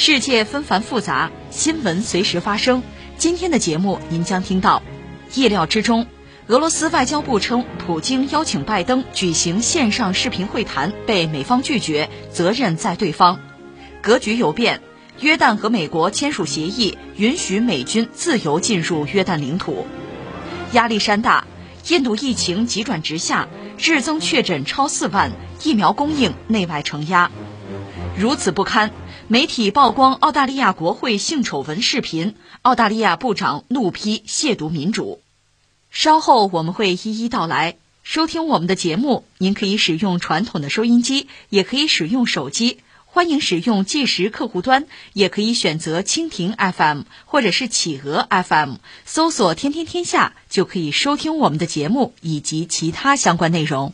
世界纷繁复杂，新闻随时发生。今天的节目您将听到：意料之中，俄罗斯外交部称，普京邀请拜登举行线上视频会谈被美方拒绝，责任在对方。格局有变。约旦和美国签署协议，允许美军自由进入约旦领土。压力山大，印度疫情急转直下，日增确诊超四万，疫苗供应内外承压。如此不堪，媒体曝光澳大利亚国会性丑闻视频，澳大利亚部长怒批亵渎民主。稍后我们会一一道来。收听我们的节目，您可以使用传统的收音机，也可以使用手机。欢迎使用计时客户端，也可以选择蜻蜓 FM 或者是企鹅 FM，搜索“天天天下”就可以收听我们的节目以及其他相关内容。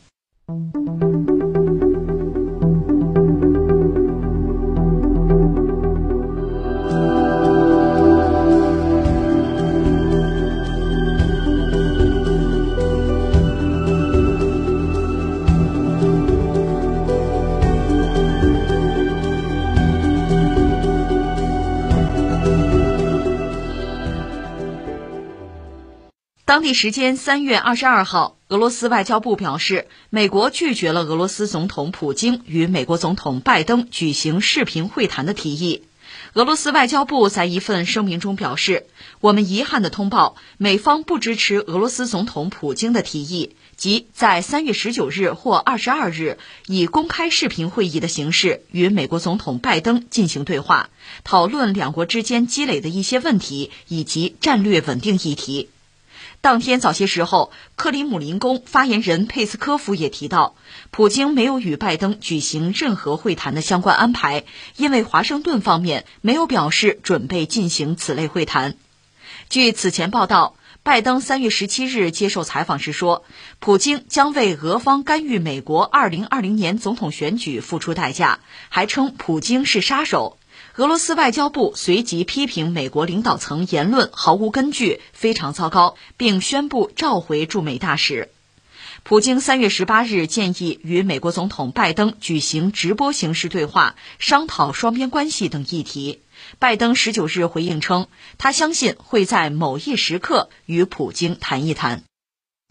当地时间三月二十二号，俄罗斯外交部表示，美国拒绝了俄罗斯总统普京与美国总统拜登举行视频会谈的提议。俄罗斯外交部在一份声明中表示：“我们遗憾地通报，美方不支持俄罗斯总统普京的提议，即在三月十九日或二十二日以公开视频会议的形式与美国总统拜登进行对话，讨论两国之间积累的一些问题以及战略稳定议题。”当天早些时候，克里姆林宫发言人佩斯科夫也提到，普京没有与拜登举行任何会谈的相关安排，因为华盛顿方面没有表示准备进行此类会谈。据此前报道，拜登三月十七日接受采访时说，普京将为俄方干预美国二零二零年总统选举付出代价，还称普京是杀手。俄罗斯外交部随即批评美国领导层言论毫无根据，非常糟糕，并宣布召回驻美大使。普京三月十八日建议与美国总统拜登举行直播形式对话，商讨双边关系等议题。拜登十九日回应称，他相信会在某一时刻与普京谈一谈。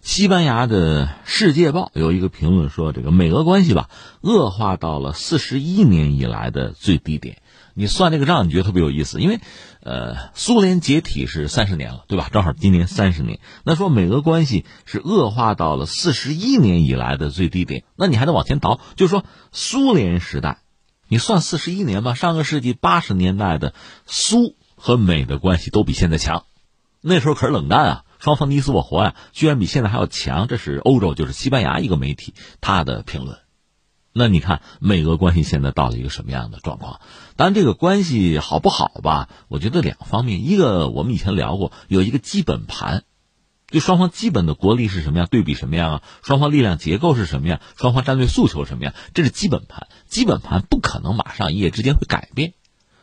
西班牙的《世界报》有一个评论说，这个美俄关系吧，恶化到了四十一年以来的最低点。你算这个账，你觉得特别有意思，因为，呃，苏联解体是三十年了，对吧？正好今年三十年。那说美俄关系是恶化到了四十一年以来的最低点，那你还得往前倒，就是说苏联时代，你算四十一年吧。上个世纪八十年代的苏和美的关系都比现在强，那时候可是冷战啊，双方你死我活呀，居然比现在还要强。这是欧洲，就是西班牙一个媒体他的评论。那你看美俄关系现在到了一个什么样的状况？当然，这个关系好不好吧？我觉得两方面，一个我们以前聊过，有一个基本盘，就双方基本的国力是什么样，对比什么样啊？双方力量结构是什么样？双方战略诉求什么样？这是基本盘。基本盘不可能马上一夜之间会改变，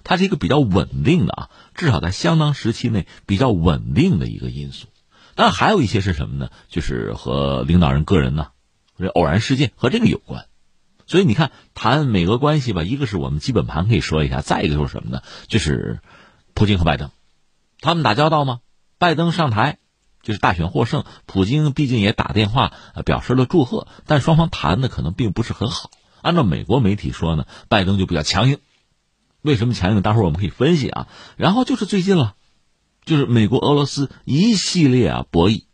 它是一个比较稳定的啊，至少在相当时期内比较稳定的一个因素。那，还有一些是什么呢？就是和领导人个人呢，这偶然事件和这个有关。所以你看，谈美俄关系吧，一个是我们基本盘可以说一下，再一个就是什么呢？就是普京和拜登，他们打交道吗？拜登上台就是大选获胜，普京毕竟也打电话表示了祝贺，但双方谈的可能并不是很好。按照美国媒体说呢，拜登就比较强硬。为什么强硬？待会儿我们可以分析啊。然后就是最近了，就是美国俄罗斯一系列啊博弈，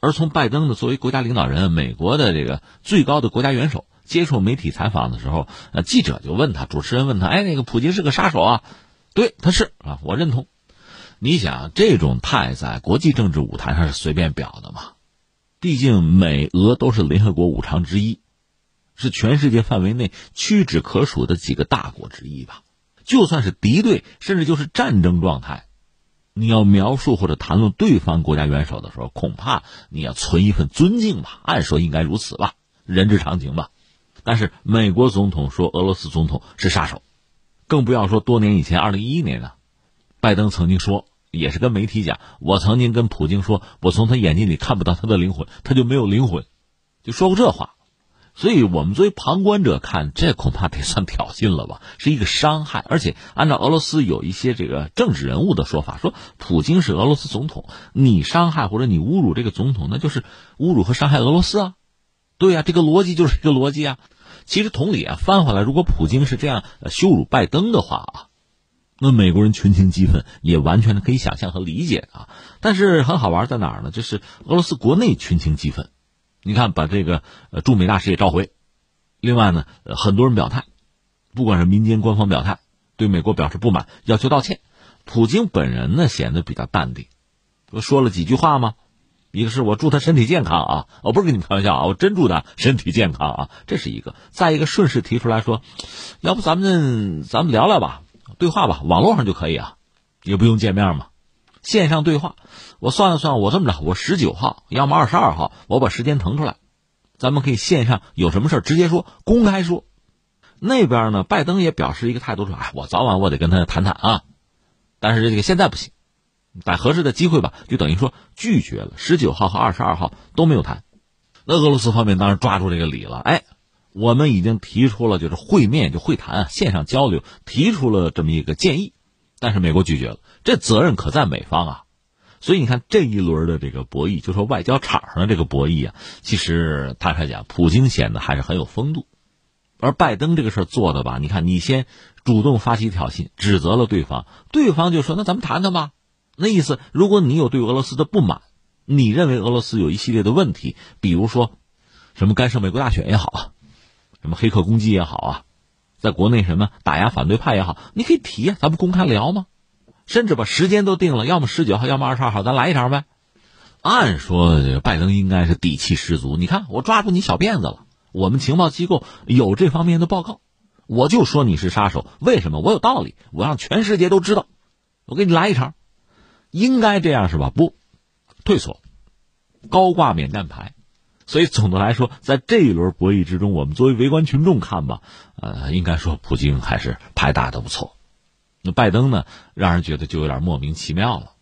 而从拜登的作为国家领导人，美国的这个最高的国家元首。接受媒体采访的时候，呃，记者就问他，主持人问他，哎，那个普京是个杀手啊？对，他是啊，我认同。你想，这种态在国际政治舞台上是随便表的吗？毕竟美俄都是联合国五常之一，是全世界范围内屈指可数的几个大国之一吧。就算是敌对，甚至就是战争状态，你要描述或者谈论对方国家元首的时候，恐怕你要存一份尊敬吧，按说应该如此吧，人之常情吧。但是美国总统说俄罗斯总统是杀手，更不要说多年以前，二零一一年呢，拜登曾经说，也是跟媒体讲，我曾经跟普京说，我从他眼睛里看不到他的灵魂，他就没有灵魂，就说过这话。所以我们作为旁观者看，这恐怕得算挑衅了吧，是一个伤害。而且按照俄罗斯有一些这个政治人物的说法，说普京是俄罗斯总统，你伤害或者你侮辱这个总统，那就是侮辱和伤害俄罗斯啊。对呀，这个逻辑就是一个逻辑啊。其实同理啊，翻回来，如果普京是这样羞辱拜登的话啊，那美国人群情激愤也完全的可以想象和理解啊。但是很好玩在哪儿呢？就是俄罗斯国内群情激愤。你看，把这个呃驻美大使也召回。另外呢，很多人表态，不管是民间官方表态，对美国表示不满，要求道歉。普京本人呢，显得比较淡定，不说了几句话吗？一个是我祝他身体健康啊，我不是跟你们开玩笑啊，我真祝他身体健康啊，这是一个。再一个，顺势提出来说，要不咱们咱们聊聊吧，对话吧，网络上就可以啊，也不用见面嘛，线上对话。我算了算，我这么着，我十九号，要么二十二号，我把时间腾出来，咱们可以线上有什么事直接说，公开说。那边呢，拜登也表示一个态度说，哎，我早晚我得跟他谈谈啊，但是这个现在不行，在合适的机会吧，就等于说拒绝了。十九号和二十二号都没有谈。那俄罗斯方面当然抓住这个理了，哎，我们已经提出了就是会面就会谈啊线上交流，提出了这么一个建议，但是美国拒绝了，这责任可在美方啊。所以你看这一轮的这个博弈，就说外交场上的这个博弈啊，其实坦率讲，普京显得还是很有风度，而拜登这个事儿做的吧，你看你先主动发起挑衅，指责了对方，对方就说那咱们谈谈吧，那意思如果你有对俄罗斯的不满，你认为俄罗斯有一系列的问题，比如说什么干涉美国大选也好啊，什么黑客攻击也好啊，在国内什么打压反对派也好，你可以提啊，咱们公开聊吗？甚至把时间都定了，要么十九号，要么二十二号，咱来一场呗。按说拜登应该是底气十足。你看，我抓住你小辫子了。我们情报机构有这方面的报告，我就说你是杀手。为什么？我有道理，我让全世界都知道。我给你来一场，应该这样是吧？不，退缩，高挂免战牌。所以总的来说，在这一轮博弈之中，我们作为围观群众看吧，呃，应该说普京还是牌打的不错。那拜登呢，让人觉得就有点莫名其妙了。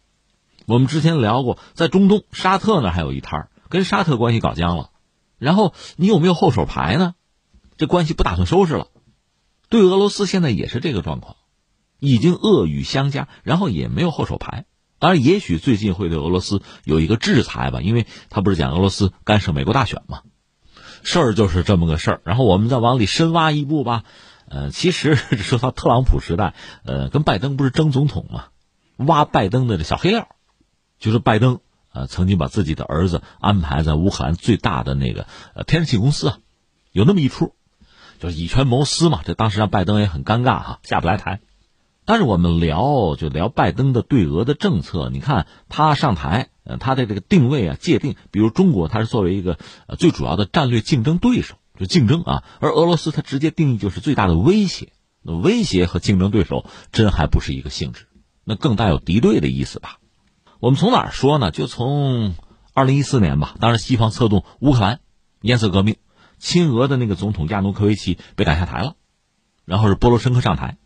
我们之前聊过，在中东沙特那还有一摊跟沙特关系搞僵了。然后你有没有后手牌呢？这关系不打算收拾了。对俄罗斯现在也是这个状况，已经恶语相加，然后也没有后手牌。当然，也许最近会对俄罗斯有一个制裁吧，因为他不是讲俄罗斯干涉美国大选吗？事儿就是这么个事儿。然后我们再往里深挖一步吧。呃，其实说到特朗普时代，呃，跟拜登不是争总统嘛，挖拜登的这小黑料，就是拜登呃曾经把自己的儿子安排在乌克兰最大的那个呃天然气公司啊，有那么一出，就是以权谋私嘛，这当时让拜登也很尴尬哈，下不来台。但是我们聊就聊拜登的对俄的政策，你看他上台，呃，他的这个定位啊界定，比如中国他是作为一个呃最主要的战略竞争对手。就竞争啊，而俄罗斯他直接定义就是最大的威胁。威胁和竞争对手真还不是一个性质，那更带有敌对的意思吧？我们从哪儿说呢？就从二零一四年吧。当然，西方策动乌克兰颜色革命，亲俄的那个总统亚努科维奇被赶下台了，然后是波罗申科上台。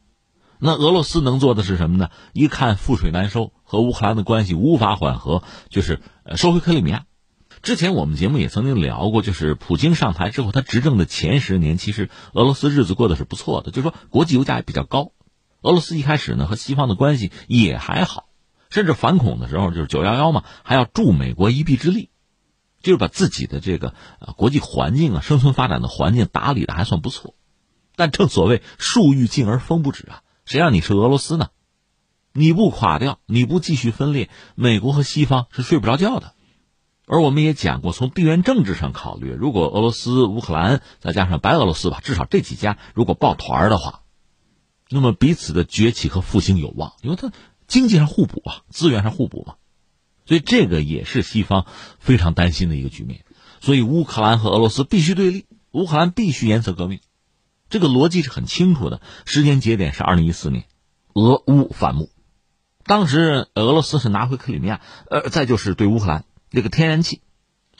那俄罗斯能做的是什么呢？一看覆水难收，和乌克兰的关系无法缓和，就是收回克里米亚。之前我们节目也曾经聊过，就是普京上台之后，他执政的前十年，其实俄罗斯日子过得是不错的，就是说国际油价也比较高。俄罗斯一开始呢和西方的关系也还好，甚至反恐的时候就是九幺幺嘛，还要助美国一臂之力，就是把自己的这个国际环境啊、生存发展的环境打理的还算不错。但正所谓树欲静而风不止啊，谁让你是俄罗斯呢？你不垮掉，你不继续分裂，美国和西方是睡不着觉的。而我们也讲过，从地缘政治上考虑，如果俄罗斯、乌克兰再加上白俄罗斯吧，至少这几家如果抱团的话，那么彼此的崛起和复兴有望，因为它经济上互补啊，资源上互补嘛，所以这个也是西方非常担心的一个局面。所以乌克兰和俄罗斯必须对立，乌克兰必须颜色革命，这个逻辑是很清楚的。时间节点是二零一四年，俄乌反目，当时俄罗斯是拿回克里米亚，呃，再就是对乌克兰这个天然气，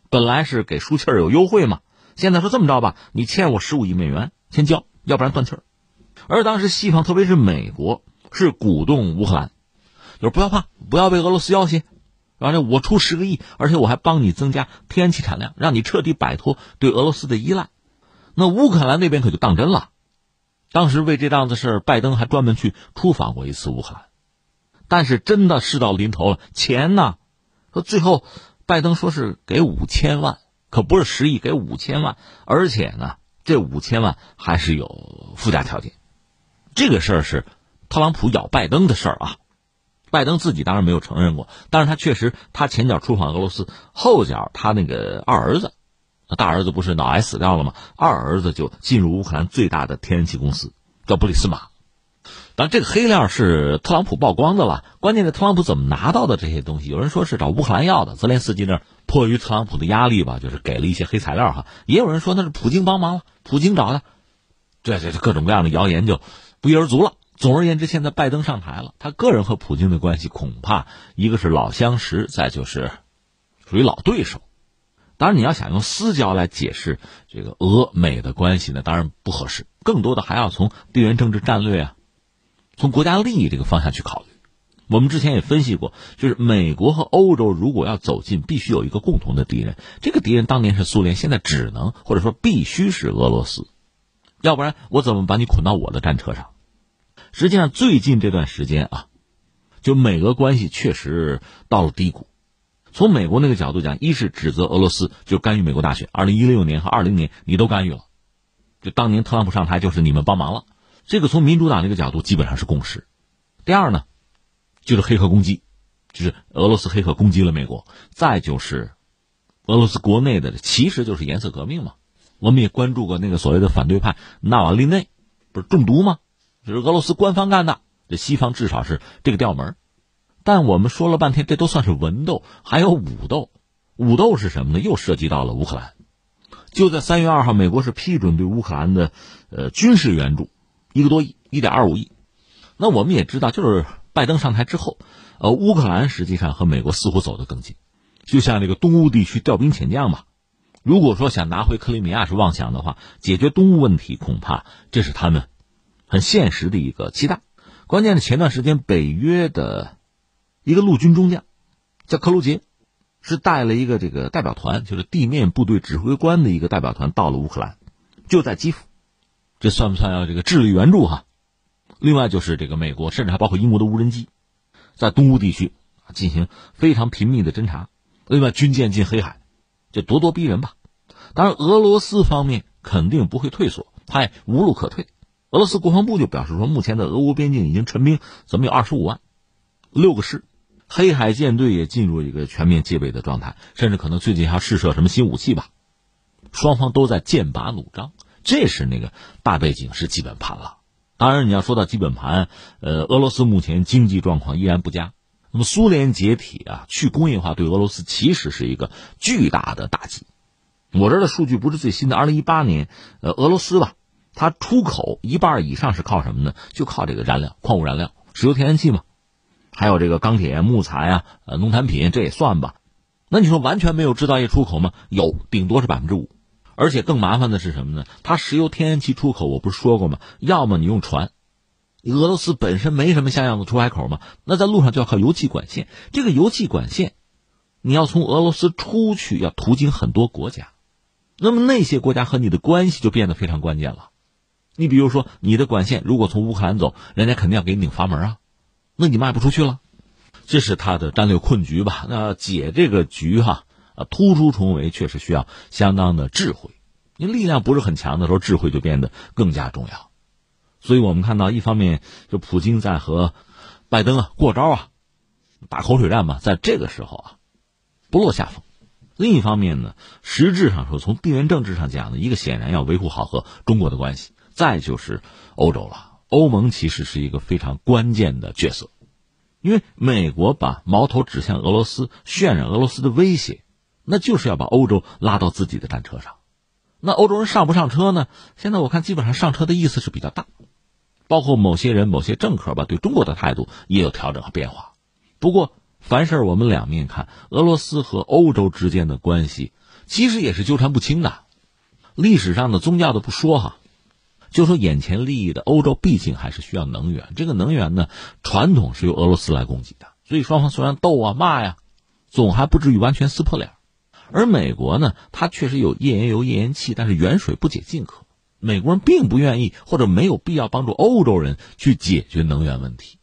本来是给输气儿有优惠嘛，现在说这么着吧，你欠我十五亿美元，先交，要不然断气儿。而当时西方，特别是美国，是鼓动乌克兰，就是不要怕，不要被俄罗斯要挟，完了我出十个亿，而且我还帮你增加天然气产量，让你彻底摆脱对俄罗斯的依赖。那乌克兰那边可就当真了，当时为这档子事拜登还专门去出访过一次乌克兰，但是真的事到临头了，钱呢？说最后拜登说是给五千万，可不是十亿，给五千万，而且呢，这五千万还是有附加条件。这个事儿是特朗普咬拜登的事儿啊，拜登自己当然没有承认过，但是他确实他前脚出访俄罗斯，后脚他那个二儿子，大儿子不是脑癌死掉了吗？二儿子就进入乌克兰最大的天然气公司，叫布里斯马。当然，这个黑料是特朗普曝光的了。关键是特朗普怎么拿到的这些东西？有人说是找乌克兰要的，泽连斯基那迫于特朗普的压力吧，就是给了一些黑材料哈。也有人说那是普京帮忙了，普京找的，这这各种各样的谣言就。不一而足了。总而言之，现在拜登上台了，他个人和普京的关系恐怕一个是老相识，再就是属于老对手。当然，你要想用私交来解释这个俄美的关系呢，当然不合适。更多的还要从地缘政治战略啊，从国家利益这个方向去考虑。我们之前也分析过，就是美国和欧洲如果要走近，必须有一个共同的敌人。这个敌人当年是苏联，现在只能或者说必须是俄罗斯。要不然我怎么把你捆到我的战车上？实际上，最近这段时间啊，就美俄关系确实到了低谷。从美国那个角度讲，一是指责俄罗斯就干预美国大选，二零一六年和二零年你都干预了，就当年特朗普上台就是你们帮忙了。这个从民主党那个角度基本上是共识。第二呢，就是黑客攻击，就是俄罗斯黑客攻击了美国。再就是俄罗斯国内的，其实就是颜色革命嘛。我们也关注过那个所谓的反对派纳瓦利内，不是中毒吗？就是俄罗斯官方干的，这西方至少是这个调门但我们说了半天，这都算是文斗，还有武斗。武斗是什么呢？又涉及到了乌克兰。就在三月二号，美国是批准对乌克兰的呃军事援助一个多亿，一点二五亿。那我们也知道，就是拜登上台之后，呃，乌克兰实际上和美国似乎走得更近，就像这个东乌地区调兵遣将吧。如果说想拿回克里米亚是妄想的话，解决东乌问题恐怕这是他们。很现实的一个期待。关键是前段时间北约的一个陆军中将叫克鲁杰，是带了一个这个代表团，就是地面部队指挥官的一个代表团到了乌克兰，就在基辅。这算不算要这个智力援助哈？另外就是这个美国，甚至还包括英国的无人机，在东乌地区进行非常频密的侦察。另外军舰进黑海，就咄咄逼人吧。当然俄罗斯方面肯定不会退缩，他也无路可退。俄罗斯国防部就表示说，目前的俄乌边境已经陈兵，怎么有二十五万，六个师，黑海舰队也进入一个全面戒备的状态，甚至可能最近还要试射什么新武器吧。双方都在剑拔弩张，这是那个大背景，是基本盘了。当然，你要说到基本盘，呃，俄罗斯目前经济状况依然不佳。那么苏联解体啊，去工业化对俄罗斯其实是一个巨大的打击。我这儿的数据不是最新的，二零一八年，呃，俄罗斯吧。它出口一半以上是靠什么呢？就靠这个燃料，矿物燃料，石油、天然气嘛，还有这个钢铁、木材啊，呃，农产品这也算吧。那你说完全没有制造业出口吗？有，顶多是百分之五。而且更麻烦的是什么呢？它石油、天然气出口，我不是说过吗？要么你用船，俄罗斯本身没什么像样的出海口嘛，那在路上就要靠油气管线。这个油气管线，你要从俄罗斯出去，要途经很多国家，那么那些国家和你的关系就变得非常关键了。你比如说，你的管线如果从乌克兰走，人家肯定要给你拧阀门啊，那你卖不出去了，这是他的战略困局吧？那解这个局哈，啊，突出重围确实需要相当的智慧。你力量不是很强的时候，智慧就变得更加重要。所以我们看到，一方面就普京在和拜登啊过招啊，打口水战嘛，在这个时候啊不落下风；另一方面呢，实质上说，从地缘政治上讲呢，一个显然要维护好和中国的关系。再就是欧洲了，欧盟其实是一个非常关键的角色，因为美国把矛头指向俄罗斯，渲染俄罗斯的威胁，那就是要把欧洲拉到自己的战车上。那欧洲人上不上车呢？现在我看基本上上车的意思是比较大，包括某些人、某些政客吧，对中国的态度也有调整和变化。不过，凡事我们两面看，俄罗斯和欧洲之间的关系其实也是纠缠不清的。历史上的宗教的不说哈，就说眼前利益的欧洲，毕竟还是需要能源。这个能源呢，传统是由俄罗斯来供给的，所以双方虽然斗啊骂呀，总还不至于完全撕破脸。而美国呢，它确实有页岩油、页岩气，但是远水不解近渴。美国人并不愿意或者没有必要帮助欧洲人去解决能源问题，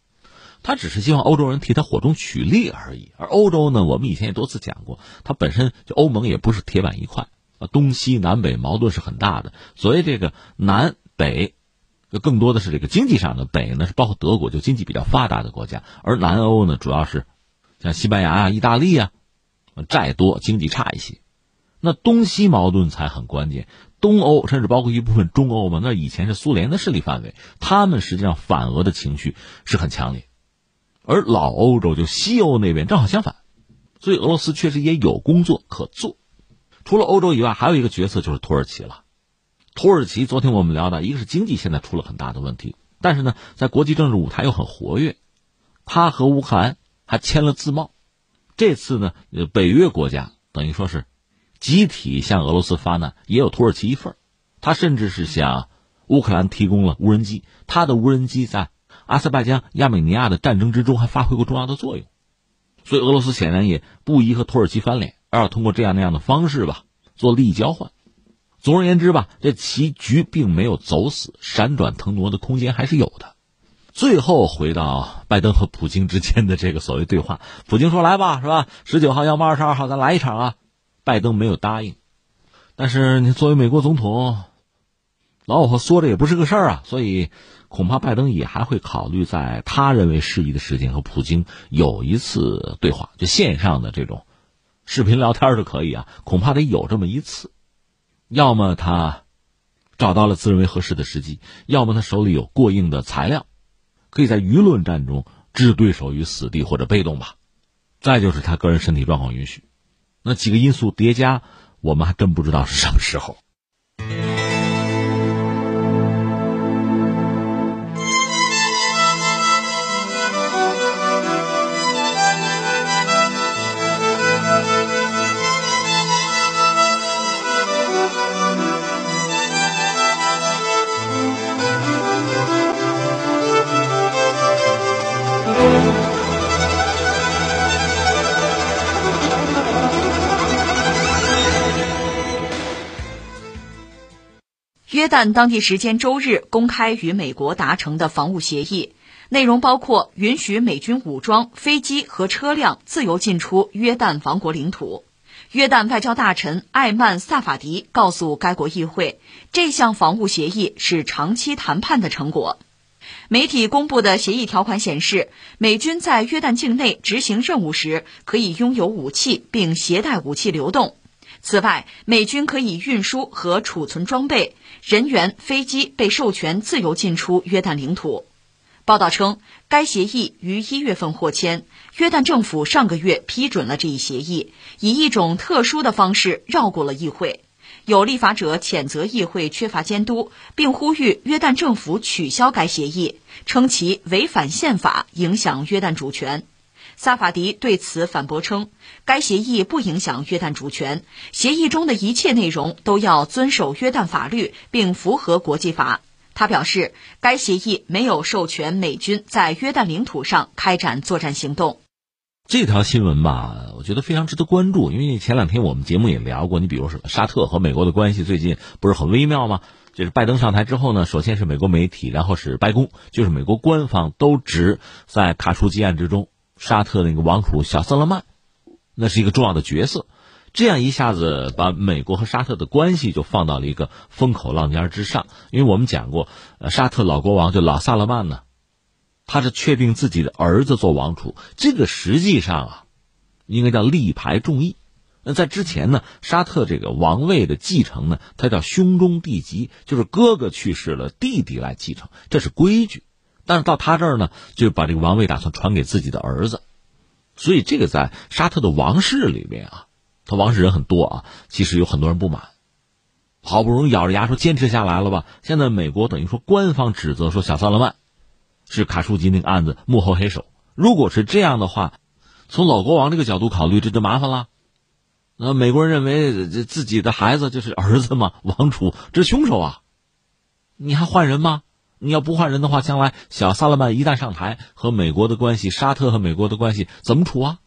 他只是希望欧洲人替他火中取栗而已。而欧洲呢，我们以前也多次讲过，它本身就欧盟也不是铁板一块啊，东西南北矛盾是很大的。所以这个南北，就更多的是这个经济上的北呢，是包括德国，就经济比较发达的国家，而南欧呢，主要是像西班牙啊、意大利啊。债多，经济差一些，那东西矛盾才很关键。东欧甚至包括一部分中欧嘛，那以前是苏联的势力范围，他们实际上反俄的情绪是很强烈。而老欧洲就西欧那边正好相反，所以俄罗斯确实也有工作可做。除了欧洲以外，还有一个角色就是土耳其了。土耳其昨天我们聊到，一个是经济现在出了很大的问题，但是呢，在国际政治舞台又很活跃。他和乌克兰还签了自贸。这次呢，北约国家等于说是集体向俄罗斯发难，也有土耳其一份他甚至是向乌克兰提供了无人机，他的无人机在阿塞拜疆、亚美尼亚的战争之中还发挥过重要的作用。所以俄罗斯显然也不宜和土耳其翻脸，而要通过这样那样的方式吧，做利益交换。总而言之吧，这棋局并没有走死，闪转腾挪的空间还是有的。最后回到拜登和普京之间的这个所谓对话，普京说：“来吧，是吧？十九号要么二十二号咱来一场啊。”拜登没有答应，但是你作为美国总统，老虎缩着也不是个事儿啊，所以恐怕拜登也还会考虑在他认为适宜的时间和普京有一次对话，就线上的这种视频聊天就可以啊，恐怕得有这么一次，要么他找到了自认为合适的时机，要么他手里有过硬的材料。可以在舆论战中置对手于死地或者被动吧，再就是他个人身体状况允许，那几个因素叠加，我们还真不知道是什么时候。约旦当地时间周日公开与美国达成的防务协议，内容包括允许美军武装、飞机和车辆自由进出约旦王国领土。约旦外交大臣艾曼·萨法迪告诉该国议会，这项防务协议是长期谈判的成果。媒体公布的协议条款显示，美军在约旦境内执行任务时可以拥有武器并携带武器流动。此外，美军可以运输和储存装备，人员、飞机被授权自由进出约旦领土。报道称，该协议于一月份获签。约旦政府上个月批准了这一协议，以一种特殊的方式绕过了议会。有立法者谴责议会缺乏监督，并呼吁约旦政府取消该协议，称其违反宪法，影响约旦主权。萨法迪对此反驳称，该协议不影响约旦主权，协议中的一切内容都要遵守约旦法律并符合国际法。他表示，该协议没有授权美军在约旦领土上开展作战行动。这条新闻吧，我觉得非常值得关注，因为前两天我们节目也聊过，你比如说沙特和美国的关系最近不是很微妙吗？就是拜登上台之后呢，首先是美国媒体，然后是白宫，就是美国官方都指在卡舒吉案之中。沙特那个王储小萨勒曼，那是一个重要的角色，这样一下子把美国和沙特的关系就放到了一个风口浪尖之上。因为我们讲过，呃，沙特老国王就老萨勒曼呢，他是确定自己的儿子做王储，这个实际上啊，应该叫力排众议。那在之前呢，沙特这个王位的继承呢，它叫兄终弟及，就是哥哥去世了，弟弟来继承，这是规矩。但是到他这儿呢，就把这个王位打算传给自己的儿子，所以这个在沙特的王室里面啊，他王室人很多啊，其实有很多人不满，好不容易咬着牙说坚持下来了吧？现在美国等于说官方指责说小萨勒曼是卡舒吉那个案子幕后黑手，如果是这样的话，从老国王这个角度考虑，这就麻烦了。那美国人认为自己的孩子就是儿子嘛，王储这是凶手啊！你还换人吗？你要不换人的话，将来小萨勒曼一旦上台，和美国的关系，沙特和美国的关系怎么处啊？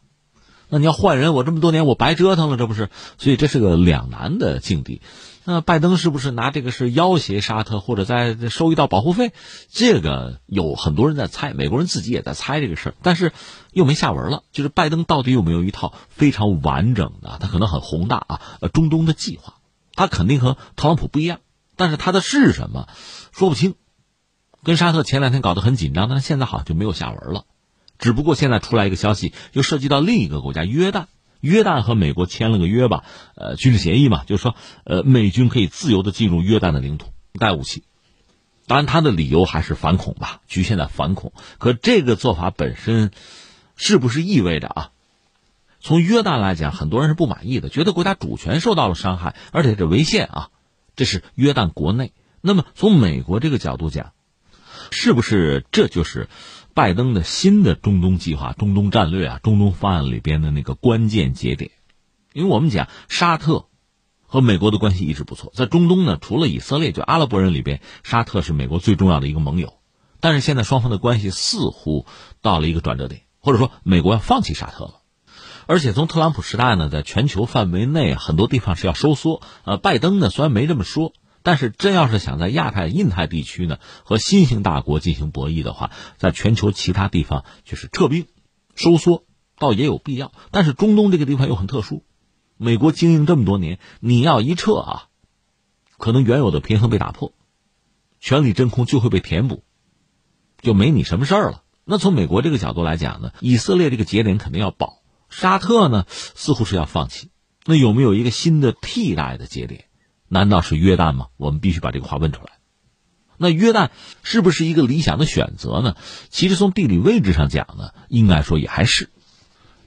那你要换人，我这么多年我白折腾了，这不是？所以这是个两难的境地。那拜登是不是拿这个是要挟沙特，或者再收一道保护费？这个有很多人在猜，美国人自己也在猜这个事儿，但是又没下文了。就是拜登到底有没有一套非常完整的，他可能很宏大啊，中东的计划，他肯定和特朗普不一样，但是他的是什么，说不清。跟沙特前两天搞得很紧张，但是现在好像就没有下文了。只不过现在出来一个消息，又涉及到另一个国家约旦。约旦和美国签了个约吧，呃，军事协议嘛，就是说，呃，美军可以自由的进入约旦的领土，带武器。当然，他的理由还是反恐吧，局限在反恐。可这个做法本身，是不是意味着啊？从约旦来讲，很多人是不满意的，觉得国家主权受到了伤害，而且这违宪啊。这是约旦国内。那么从美国这个角度讲，是不是这就是拜登的新的中东计划、中东战略啊、中东方案里边的那个关键节点？因为我们讲沙特和美国的关系一直不错，在中东呢，除了以色列，就阿拉伯人里边，沙特是美国最重要的一个盟友。但是现在双方的关系似乎到了一个转折点，或者说美国要放弃沙特了。而且从特朗普时代呢，在全球范围内很多地方是要收缩。呃，拜登呢虽然没这么说。但是，真要是想在亚太、印太地区呢和新兴大国进行博弈的话，在全球其他地方就是撤兵、收缩，倒也有必要。但是中东这个地方又很特殊，美国经营这么多年，你要一撤啊，可能原有的平衡被打破，权力真空就会被填补，就没你什么事儿了。那从美国这个角度来讲呢，以色列这个节点肯定要保，沙特呢似乎是要放弃。那有没有一个新的替代的节点？难道是约旦吗？我们必须把这个话问出来。那约旦是不是一个理想的选择呢？其实从地理位置上讲呢，应该说也还是。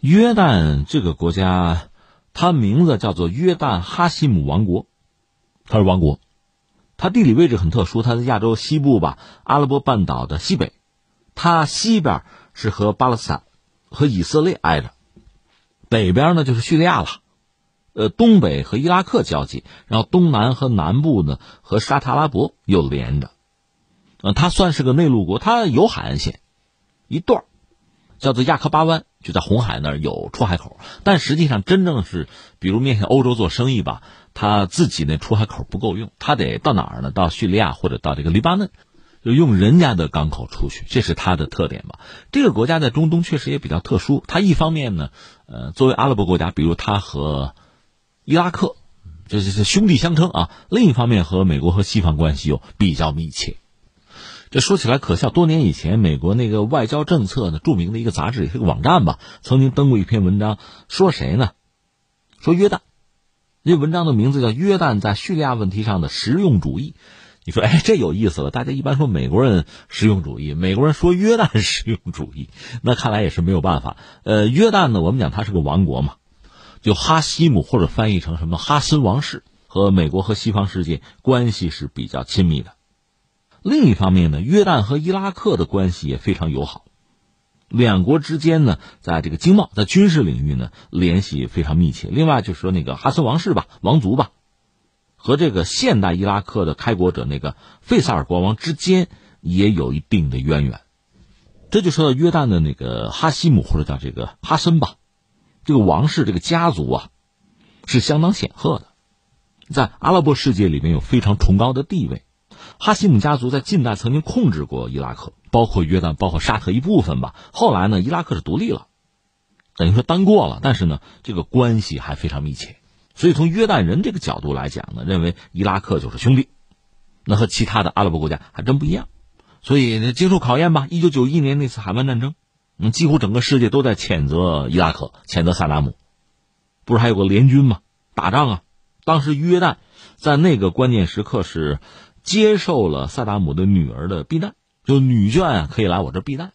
约旦这个国家，它名字叫做约旦哈希姆王国，它是王国。它地理位置很特殊，它在亚洲西部吧，阿拉伯半岛的西北。它西边是和巴勒斯坦、和以色列挨着，北边呢就是叙利亚了。呃，东北和伊拉克交界，然后东南和南部呢和沙特阿拉伯又连着，呃，它算是个内陆国，它有海岸线，一段叫做亚克巴湾，就在红海那儿有出海口，但实际上真正是，比如面向欧洲做生意吧，它自己那出海口不够用，它得到哪儿呢？到叙利亚或者到这个黎巴嫩，就用人家的港口出去，这是它的特点吧。这个国家在中东确实也比较特殊，它一方面呢，呃，作为阿拉伯国家，比如它和伊拉克，这这这兄弟相称啊。另一方面，和美国和西方关系又比较密切。这说起来可笑，多年以前，美国那个外交政策的著名的一个杂志，也是个网站吧，曾经登过一篇文章，说谁呢？说约旦。这文章的名字叫《约旦在叙利亚问题上的实用主义》。你说，哎，这有意思了。大家一般说美国人实用主义，美国人说约旦实用主义，那看来也是没有办法。呃，约旦呢，我们讲它是个王国嘛。就哈希姆或者翻译成什么哈森王室和美国和西方世界关系是比较亲密的。另一方面呢，约旦和伊拉克的关系也非常友好，两国之间呢，在这个经贸、在军事领域呢，联系非常密切。另外就是说那个哈森王室吧，王族吧，和这个现代伊拉克的开国者那个费萨尔国王之间也有一定的渊源。这就说到约旦的那个哈希姆或者叫这个哈森吧。这个王室这个家族啊，是相当显赫的，在阿拉伯世界里面有非常崇高的地位。哈希姆家族在近代曾经控制过伊拉克，包括约旦，包括沙特一部分吧。后来呢，伊拉克是独立了，等于说单过了，但是呢，这个关系还非常密切。所以从约旦人这个角度来讲呢，认为伊拉克就是兄弟，那和其他的阿拉伯国家还真不一样。所以经受考验吧。一九九一年那次海湾战争。嗯，几乎整个世界都在谴责伊拉克，谴责萨达姆，不是还有个联军吗？打仗啊！当时约旦在那个关键时刻是接受了萨达姆的女儿的避难，就女眷啊可以来我这避难。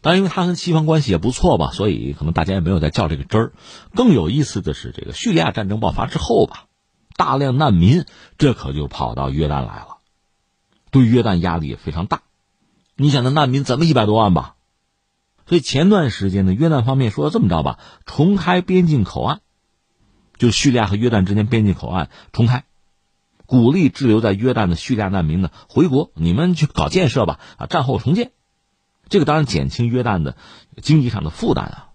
但因为他跟西方关系也不错吧，所以可能大家也没有再较这个真儿。更有意思的是，这个叙利亚战争爆发之后吧，大量难民这可就跑到约旦来了，对约旦压力也非常大。你想，那难民怎么一百多万吧？所以前段时间呢，约旦方面说这么着吧，重开边境口岸，就叙利亚和约旦之间边境口岸重开，鼓励滞留在约旦的叙利亚难民呢回国，你们去搞建设吧，啊，战后重建，这个当然减轻约旦的经济上的负担啊。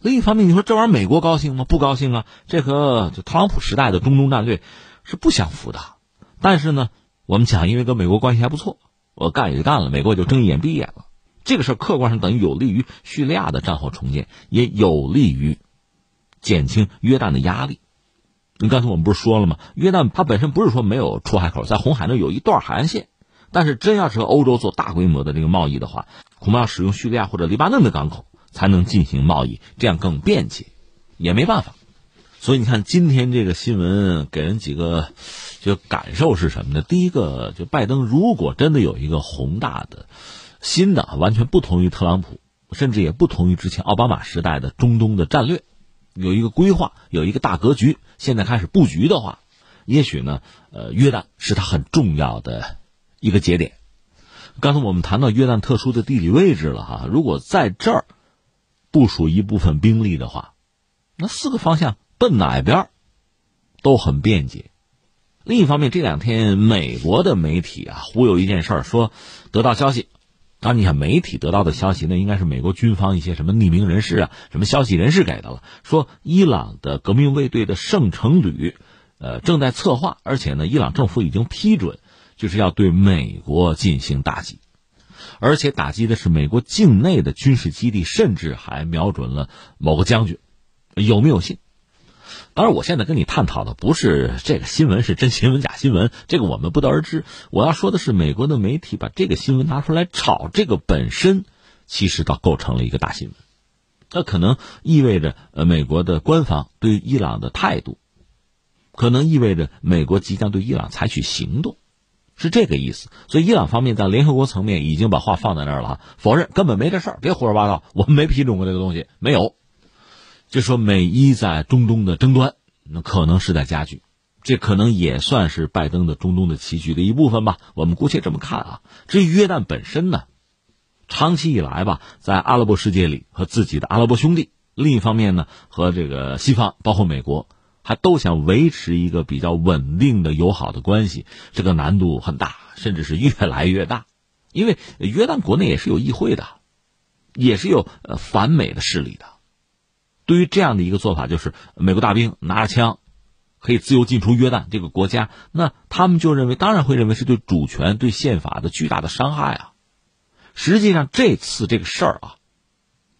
另一方面，你说这玩意儿美国高兴吗？不高兴啊！这和就特朗普时代的中东战略是不相符的。但是呢，我们讲，因为跟美国关系还不错，我干也就干了，美国就睁一眼闭一眼了。这个事儿客观上等于有利于叙利亚的战后重建，也有利于减轻约旦的压力。你刚才我们不是说了吗？约旦它本身不是说没有出海口，在红海那有一段海岸线，但是真要是和欧洲做大规模的这个贸易的话，恐怕要使用叙利亚或者黎巴嫩的港口。才能进行贸易，这样更便捷，也没办法。所以你看，今天这个新闻给人几个就感受是什么呢？第一个，就拜登如果真的有一个宏大的、新的、完全不同于特朗普，甚至也不同于之前奥巴马时代的中东的战略，有一个规划，有一个大格局，现在开始布局的话，也许呢，呃，约旦是他很重要的一个节点。刚才我们谈到约旦特殊的地理位置了哈，如果在这儿。部署一部分兵力的话，那四个方向奔哪边都很便捷。另一方面，这两天美国的媒体啊忽悠一件事儿，说得到消息。当然，你看媒体得到的消息，那应该是美国军方一些什么匿名人士啊、什么消息人士给的了。说伊朗的革命卫队的圣城旅，呃，正在策划，而且呢，伊朗政府已经批准，就是要对美国进行打击。而且打击的是美国境内的军事基地，甚至还瞄准了某个将军，有没有信？当然，我现在跟你探讨的不是这个新闻是真新闻假新闻，这个我们不得而知。我要说的是，美国的媒体把这个新闻拿出来炒，这个本身其实倒构成了一个大新闻，它可能意味着呃美国的官方对伊朗的态度，可能意味着美国即将对伊朗采取行动。是这个意思，所以伊朗方面在联合国层面已经把话放在那儿了，否认根本没这事儿，别胡说八道，我们没批准过这个东西，没有。就说美伊在中东的争端，那可能是在加剧，这可能也算是拜登的中东的棋局的一部分吧，我们姑且这么看啊。至于约旦本身呢，长期以来吧，在阿拉伯世界里和自己的阿拉伯兄弟，另一方面呢，和这个西方，包括美国。还都想维持一个比较稳定的友好的关系，这个难度很大，甚至是越来越大。因为约旦国内也是有议会的，也是有呃反美的势力的。对于这样的一个做法，就是美国大兵拿着枪可以自由进出约旦这个国家，那他们就认为，当然会认为是对主权、对宪法的巨大的伤害啊。实际上，这次这个事儿啊，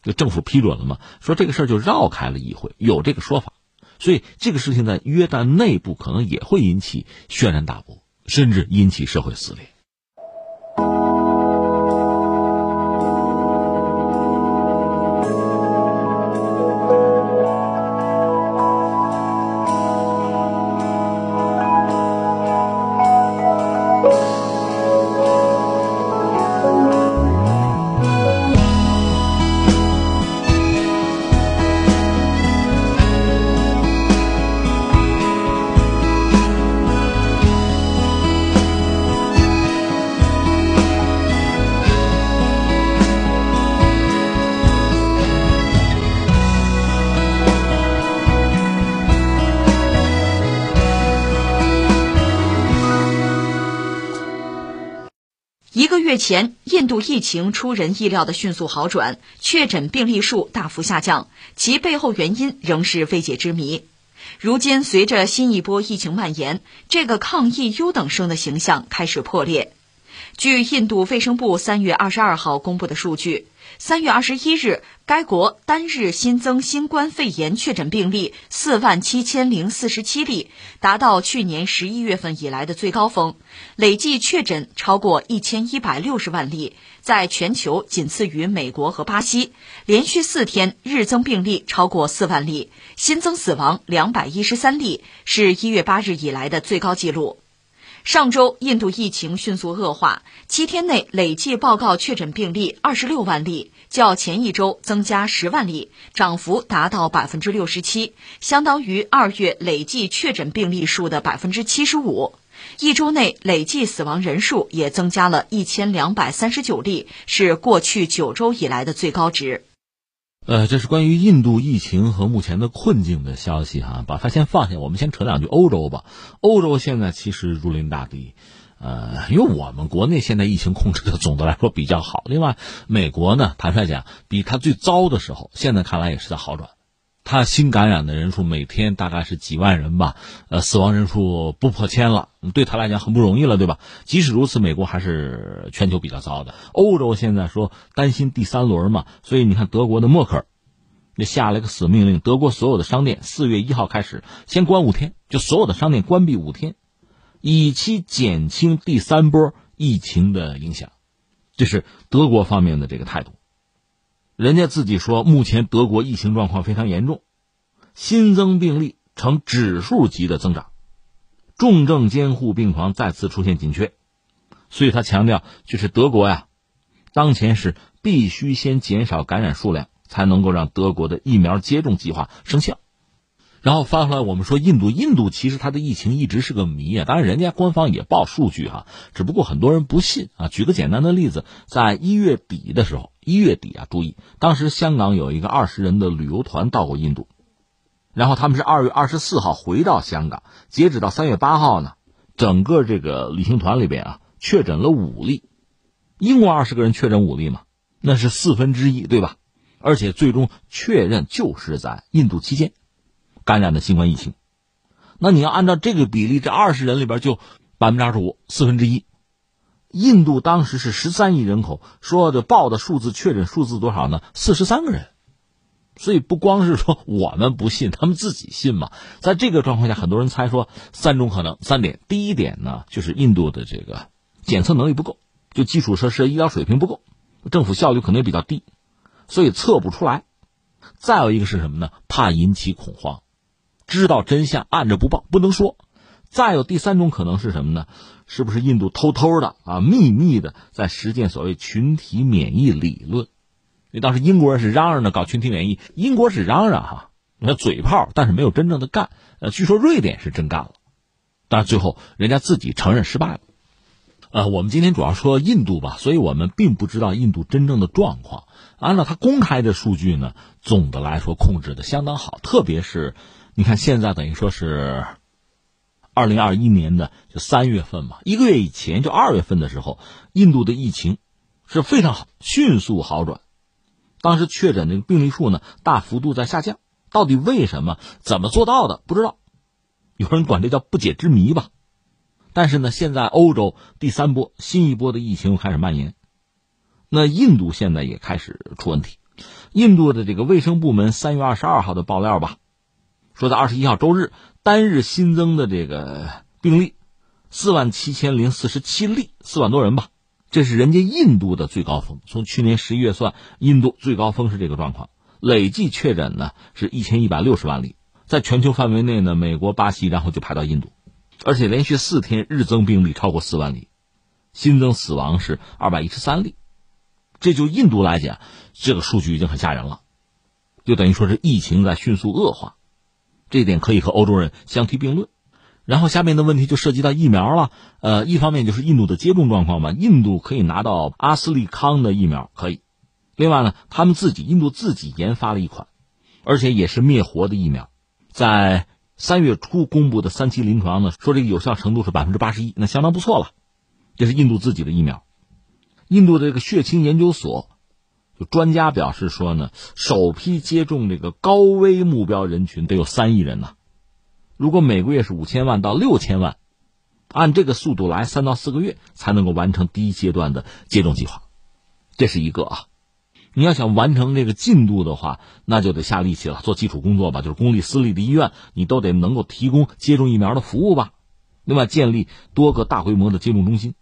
就政府批准了嘛，说这个事儿就绕开了议会，有这个说法。所以，这个事情在约旦内部可能也会引起轩然大波，甚至引起社会撕裂。前，印度疫情出人意料的迅速好转，确诊病例数大幅下降，其背后原因仍是未解之谜。如今，随着新一波疫情蔓延，这个抗疫优等生的形象开始破裂。据印度卫生部三月二十二号公布的数据。三月二十一日，该国单日新增新冠肺炎确诊病例四万七千零四十七例，达到去年十一月份以来的最高峰，累计确诊超过一千一百六十万例，在全球仅次于美国和巴西。连续四天日增病例超过四万例，新增死亡两百一十三例，是一月八日以来的最高纪录。上周，印度疫情迅速恶化，七天内累计报告确诊病例二十六万例，较前一周增加十万例，涨幅达到百分之六十七，相当于二月累计确诊病例数的百分之七十五。一周内累计死亡人数也增加了一千两百三十九例，是过去九周以来的最高值。呃，这是关于印度疫情和目前的困境的消息哈，把它先放下，我们先扯两句欧洲吧。欧洲现在其实如临大敌，呃，因为我们国内现在疫情控制的总的来说比较好。另外，美国呢，坦率讲，比它最糟的时候，现在看来也是在好转。他新感染的人数每天大概是几万人吧，呃，死亡人数不破千了，对他来讲很不容易了，对吧？即使如此，美国还是全球比较糟的。欧洲现在说担心第三轮嘛，所以你看德国的默克尔，就下了一个死命令，德国所有的商店四月一号开始先关五天，就所有的商店关闭五天，以期减轻第三波疫情的影响。这是德国方面的这个态度。人家自己说，目前德国疫情状况非常严重，新增病例呈指数级的增长，重症监护病房再次出现紧缺，所以他强调，就是德国呀，当前是必须先减少感染数量，才能够让德国的疫苗接种计划生效。然后翻回来，我们说印度，印度其实它的疫情一直是个谜啊。当然，人家官方也报数据哈，只不过很多人不信啊。举个简单的例子，在一月底的时候，一月底啊，注意，当时香港有一个二十人的旅游团到过印度，然后他们是二月二十四号回到香港，截止到三月八号呢，整个这个旅行团里边啊，确诊了五例，英国二十个人确诊五例嘛，那是四分之一，对吧？而且最终确认就是在印度期间。感染的新冠疫情，那你要按照这个比例，这二十人里边就百分之二十五，四分之一。印度当时是十三亿人口，说的报的数字确诊数字多少呢？四十三个人。所以不光是说我们不信，他们自己信嘛。在这个状况下，很多人猜说三种可能，三点。第一点呢，就是印度的这个检测能力不够，就基础设施、医疗水平不够，政府效率可能也比较低，所以测不出来。再有一个是什么呢？怕引起恐慌。知道真相，按着不报，不能说。再有第三种可能是什么呢？是不是印度偷偷的啊，秘密的在实践所谓群体免疫理论？因为当时英国人是嚷嚷着搞群体免疫，英国是嚷嚷哈，那嘴炮，但是没有真正的干。呃，据说瑞典是真干了，但是最后人家自己承认失败了。呃，我们今天主要说印度吧，所以我们并不知道印度真正的状况。按照他公开的数据呢，总的来说控制的相当好，特别是。你看，现在等于说是二零二一年的就三月份嘛，一个月以前就二月份的时候，印度的疫情是非常好，迅速好转。当时确诊的病例数呢，大幅度在下降。到底为什么？怎么做到的？不知道。有人管这叫不解之谜吧。但是呢，现在欧洲第三波、新一波的疫情又开始蔓延，那印度现在也开始出问题。印度的这个卫生部门三月二十二号的爆料吧。说在二十一号周日单日新增的这个病例四万七千零四十七例，四万多人吧，这是人家印度的最高峰。从去年十一月算，印度最高峰是这个状况。累计确诊呢是一千一百六十万例，在全球范围内呢，美国、巴西，然后就排到印度，而且连续四天日增病例超过四万例，新增死亡是二百一十三例。这就印度来讲，这个数据已经很吓人了，就等于说是疫情在迅速恶化。这点可以和欧洲人相提并论，然后下面的问题就涉及到疫苗了。呃，一方面就是印度的接种状况嘛，印度可以拿到阿斯利康的疫苗，可以。另外呢，他们自己印度自己研发了一款，而且也是灭活的疫苗，在三月初公布的三期临床呢，说这个有效程度是百分之八十一，那相当不错了。这是印度自己的疫苗，印度的这个血清研究所。就专家表示说呢，首批接种这个高危目标人群得有三亿人呢。如果每个月是五千万到六千万，按这个速度来，三到四个月才能够完成第一阶段的接种计划。这是一个啊，你要想完成这个进度的话，那就得下力气了，做基础工作吧。就是公立、私立的医院，你都得能够提供接种疫苗的服务吧。另外，建立多个大规模的接种中心，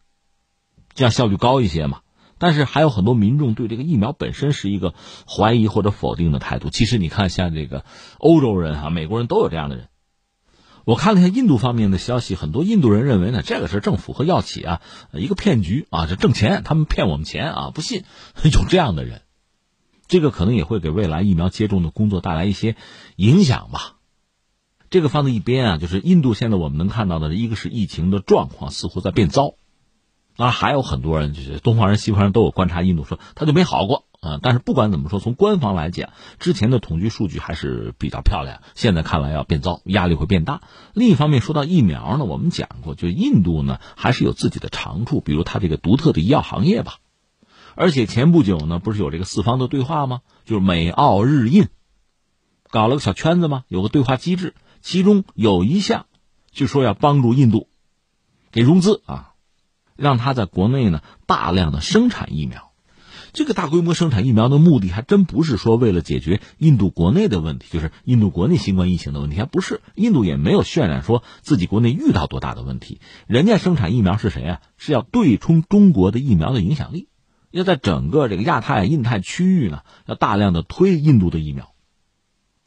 这样效率高一些嘛。但是还有很多民众对这个疫苗本身是一个怀疑或者否定的态度。其实你看，像这个欧洲人啊、美国人都有这样的人。我看了一下印度方面的消息，很多印度人认为呢，这个是政府和药企啊一个骗局啊，这挣钱，他们骗我们钱啊，不信。有这样的人，这个可能也会给未来疫苗接种的工作带来一些影响吧。这个放在一边啊，就是印度现在我们能看到的，一个是疫情的状况似乎在变糟，当然还有很多人就是东方人、西方人都有观察印度，说他就没好过啊。但是不管怎么说，从官方来讲，之前的统计数据还是比较漂亮，现在看来要变糟，压力会变大。另一方面，说到疫苗呢，我们讲过，就印度呢还是有自己的长处，比如它这个独特的医药行业吧。而且前不久呢，不是有这个四方的对话吗？就是美、澳、日、印搞了个小圈子吗？有个对话机制，其中有一项就说要帮助印度给融资啊，让他在国内呢大量的生产疫苗。这个大规模生产疫苗的目的还真不是说为了解决印度国内的问题，就是印度国内新冠疫情的问题，还不是。印度也没有渲染说自己国内遇到多大的问题，人家生产疫苗是谁啊？是要对冲中国的疫苗的影响力。要在整个这个亚太、印太区域呢，要大量的推印度的疫苗，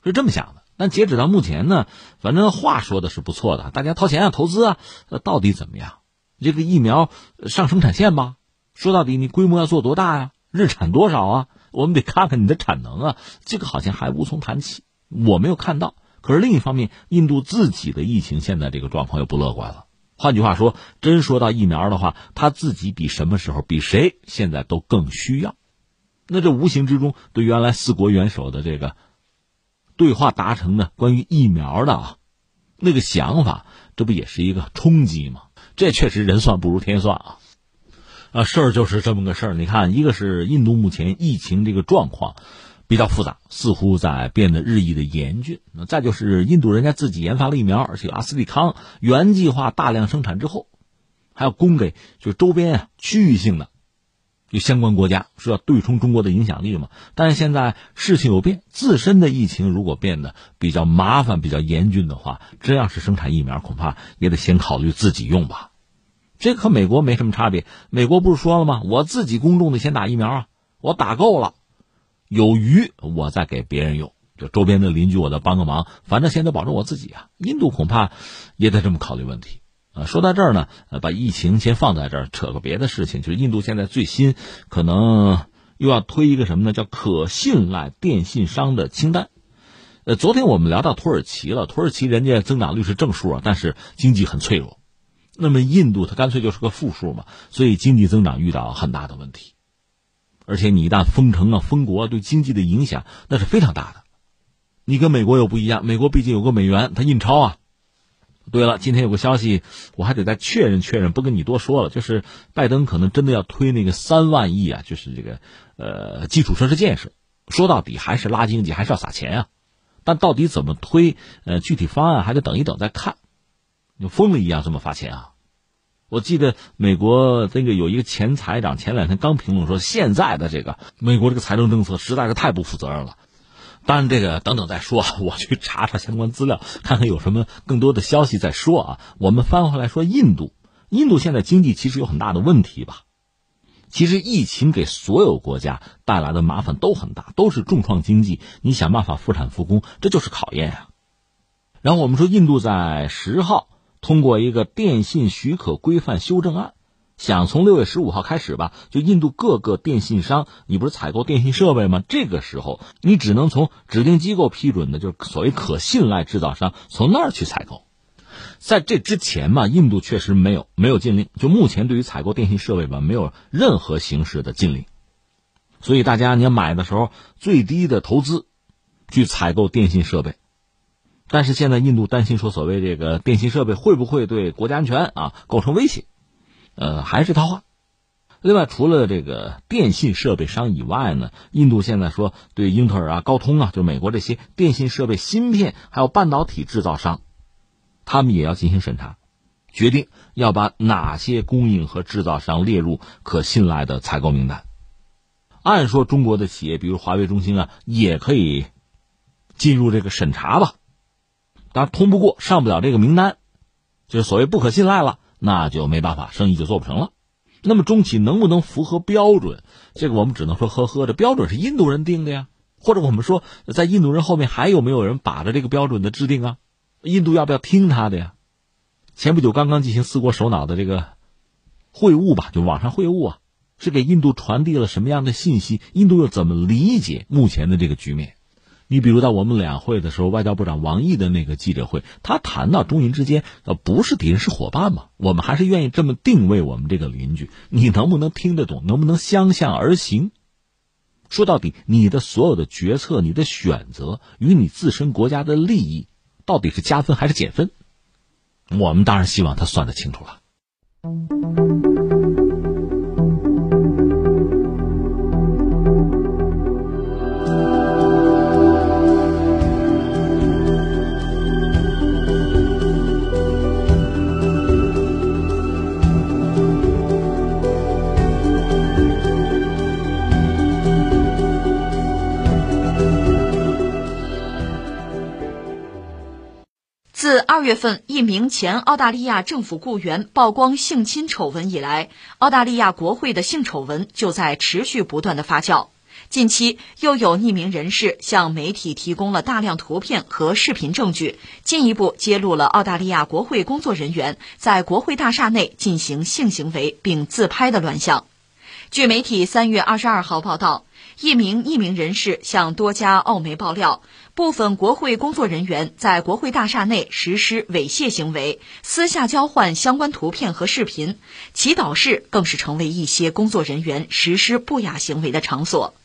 是这么想的。但截止到目前呢，反正话说的是不错的，大家掏钱啊、投资啊，到底怎么样？这个疫苗上生产线吧？说到底，你规模要做多大呀？日产多少啊？我们得看看你的产能啊。这个好像还无从谈起，我没有看到。可是另一方面，印度自己的疫情现在这个状况又不乐观了。换句话说，真说到疫苗的话，他自己比什么时候、比谁现在都更需要。那这无形之中对原来四国元首的这个对话达成的关于疫苗的啊那个想法，这不也是一个冲击吗？这确实人算不如天算啊！啊，事儿就是这么个事儿。你看，一个是印度目前疫情这个状况。比较复杂，似乎在变得日益的严峻。再就是印度人家自己研发了疫苗，而且阿斯利康原计划大量生产之后，还要供给就周边啊区域性的就相关国家，是要对冲中国的影响力嘛。但是现在事情有变，自身的疫情如果变得比较麻烦、比较严峻的话，真要是生产疫苗，恐怕也得先考虑自己用吧。这和美国没什么差别。美国不是说了吗？我自己公众的先打疫苗啊，我打够了。有余，我再给别人用。就周边的邻居，我再帮个忙。反正先得保证我自己啊。印度恐怕也得这么考虑问题啊。说到这儿呢，呃，把疫情先放在这儿，扯个别的事情。就是印度现在最新可能又要推一个什么呢？叫可信赖电信商的清单。呃，昨天我们聊到土耳其了，土耳其人家增长率是正数啊，但是经济很脆弱。那么印度它干脆就是个负数嘛，所以经济增长遇到很大的问题。而且你一旦封城啊、封国，对经济的影响那是非常大的。你跟美国又不一样，美国毕竟有个美元，它印钞啊。对了，今天有个消息，我还得再确认确认，不跟你多说了。就是拜登可能真的要推那个三万亿啊，就是这个呃基础设施建设。说到底还是拉经济，还是要撒钱啊。但到底怎么推，呃，具体方案还得等一等再看。就疯了一样这么发钱啊。我记得美国这个有一个前财长前两天刚评论说，现在的这个美国这个财政政策实在是太不负责任了。当然，这个等等再说，我去查查相关资料，看看有什么更多的消息再说啊。我们翻回来说，印度，印度现在经济其实有很大的问题吧？其实疫情给所有国家带来的麻烦都很大，都是重创经济。你想办法复产复工，这就是考验啊。然后我们说，印度在十号。通过一个电信许可规范修正案，想从六月十五号开始吧，就印度各个电信商，你不是采购电信设备吗？这个时候你只能从指定机构批准的，就是所谓可信赖制造商，从那儿去采购。在这之前嘛，印度确实没有没有禁令，就目前对于采购电信设备吧，没有任何形式的禁令。所以大家你要买的时候，最低的投资去采购电信设备。但是现在印度担心说，所谓这个电信设备会不会对国家安全啊构成威胁？呃，还是套话。另外，除了这个电信设备商以外呢，印度现在说对英特尔啊、高通啊，就美国这些电信设备芯片还有半导体制造商，他们也要进行审查，决定要把哪些供应和制造商列入可信赖的采购名单。按说，中国的企业，比如华为、中兴啊，也可以进入这个审查吧。当然通不过，上不了这个名单，就是所谓不可信赖了，那就没办法，生意就做不成了。那么中企能不能符合标准？这个我们只能说呵呵，这标准是印度人定的呀。或者我们说，在印度人后面还有没有人把着这个标准的制定啊？印度要不要听他的呀？前不久刚刚进行四国首脑的这个会晤吧，就网上会晤啊，是给印度传递了什么样的信息？印度又怎么理解目前的这个局面？你比如在我们两会的时候，外交部长王毅的那个记者会，他谈到中印之间呃不是敌人是伙伴嘛，我们还是愿意这么定位我们这个邻居。你能不能听得懂？能不能相向而行？说到底，你的所有的决策、你的选择与你自身国家的利益，到底是加分还是减分？我们当然希望他算得清楚了。月份一名前澳大利亚政府雇员曝光性侵丑闻以来，澳大利亚国会的性丑闻就在持续不断的发酵。近期又有匿名人士向媒体提供了大量图片和视频证据，进一步揭露了澳大利亚国会工作人员在国会大厦内进行性行为并自拍的乱象。据媒体三月二十二号报道。一名匿名人士向多家澳媒爆料，部分国会工作人员在国会大厦内实施猥亵行为，私下交换相关图片和视频。祈祷室更是成为一些工作人员实施不雅行为的场所。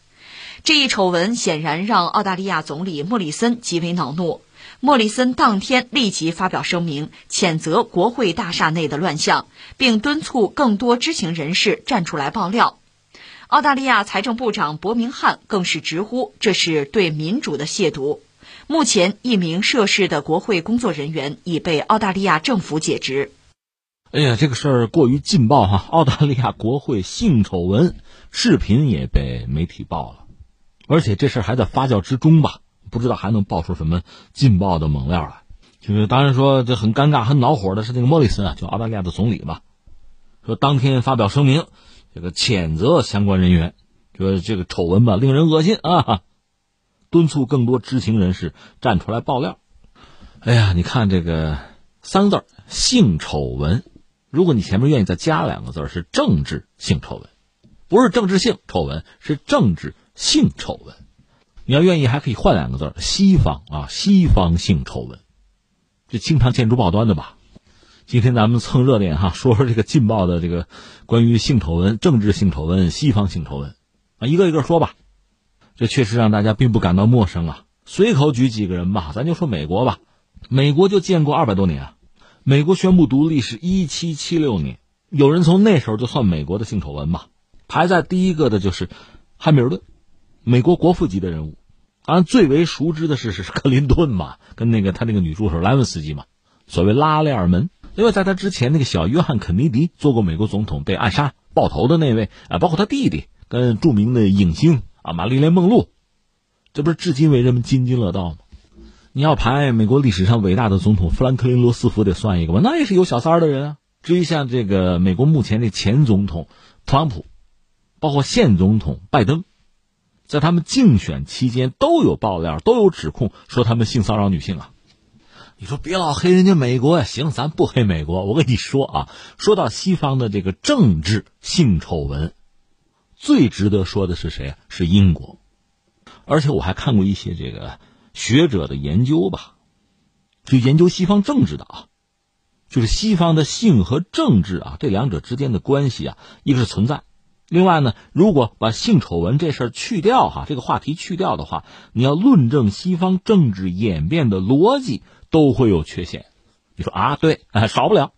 这一丑闻显然让澳大利亚总理莫里森极为恼怒。莫里森当天立即发表声明，谴责国会大厦内的乱象，并敦促更多知情人士站出来爆料。澳大利亚财政部长伯明翰更是直呼这是对民主的亵渎。目前，一名涉事的国会工作人员已被澳大利亚政府解职。哎呀，这个事儿过于劲爆哈！澳大利亚国会性丑闻视频也被媒体爆了，而且这事儿还在发酵之中吧？不知道还能爆出什么劲爆的猛料来。就是当然说这很尴尬、很恼火的是那个莫里森啊，就澳大利亚的总理吧，说当天发表声明。这个谴责相关人员，说这个丑闻吧令人恶心啊，敦促更多知情人士站出来爆料。哎呀，你看这个三个字性丑闻，如果你前面愿意再加两个字是政治性丑闻，不是政治性丑闻，是政治性丑闻。你要愿意还可以换两个字西方啊，西方性丑闻，这经常见诸报端的吧。今天咱们蹭热点哈，说说这个劲爆的这个关于性丑闻、政治性丑闻、西方性丑闻，啊，一个一个说吧。这确实让大家并不感到陌生啊。随口举几个人吧，咱就说美国吧。美国就建国二百多年啊，美国宣布独立是一七七六年，有人从那时候就算美国的性丑闻吧。排在第一个的就是汉密尔顿，美国国父级的人物。当然，最为熟知的是是克林顿嘛，跟那个他那个女助手莱文斯基嘛，所谓拉链门。另外，在他之前，那个小约翰·肯尼迪做过美国总统，被暗杀爆头的那位啊，包括他弟弟跟著名的影星啊，玛丽莲·梦露，这不是至今为人们津津乐道吗？你要排美国历史上伟大的总统，富兰克林·罗斯福得算一个吧，那也是有小三儿的人啊。至于像这个美国目前的前总统特朗普，包括现总统拜登，在他们竞选期间都有爆料，都有指控说他们性骚扰女性啊。你说别老黑人家美国呀，行，咱不黑美国。我跟你说啊，说到西方的这个政治性丑闻，最值得说的是谁啊？是英国。而且我还看过一些这个学者的研究吧，就研究西方政治的啊，就是西方的性和政治啊这两者之间的关系啊，一个是存在，另外呢，如果把性丑闻这事儿去掉哈，这个话题去掉的话，你要论证西方政治演变的逻辑。都会有缺陷，你说啊？对，少不了。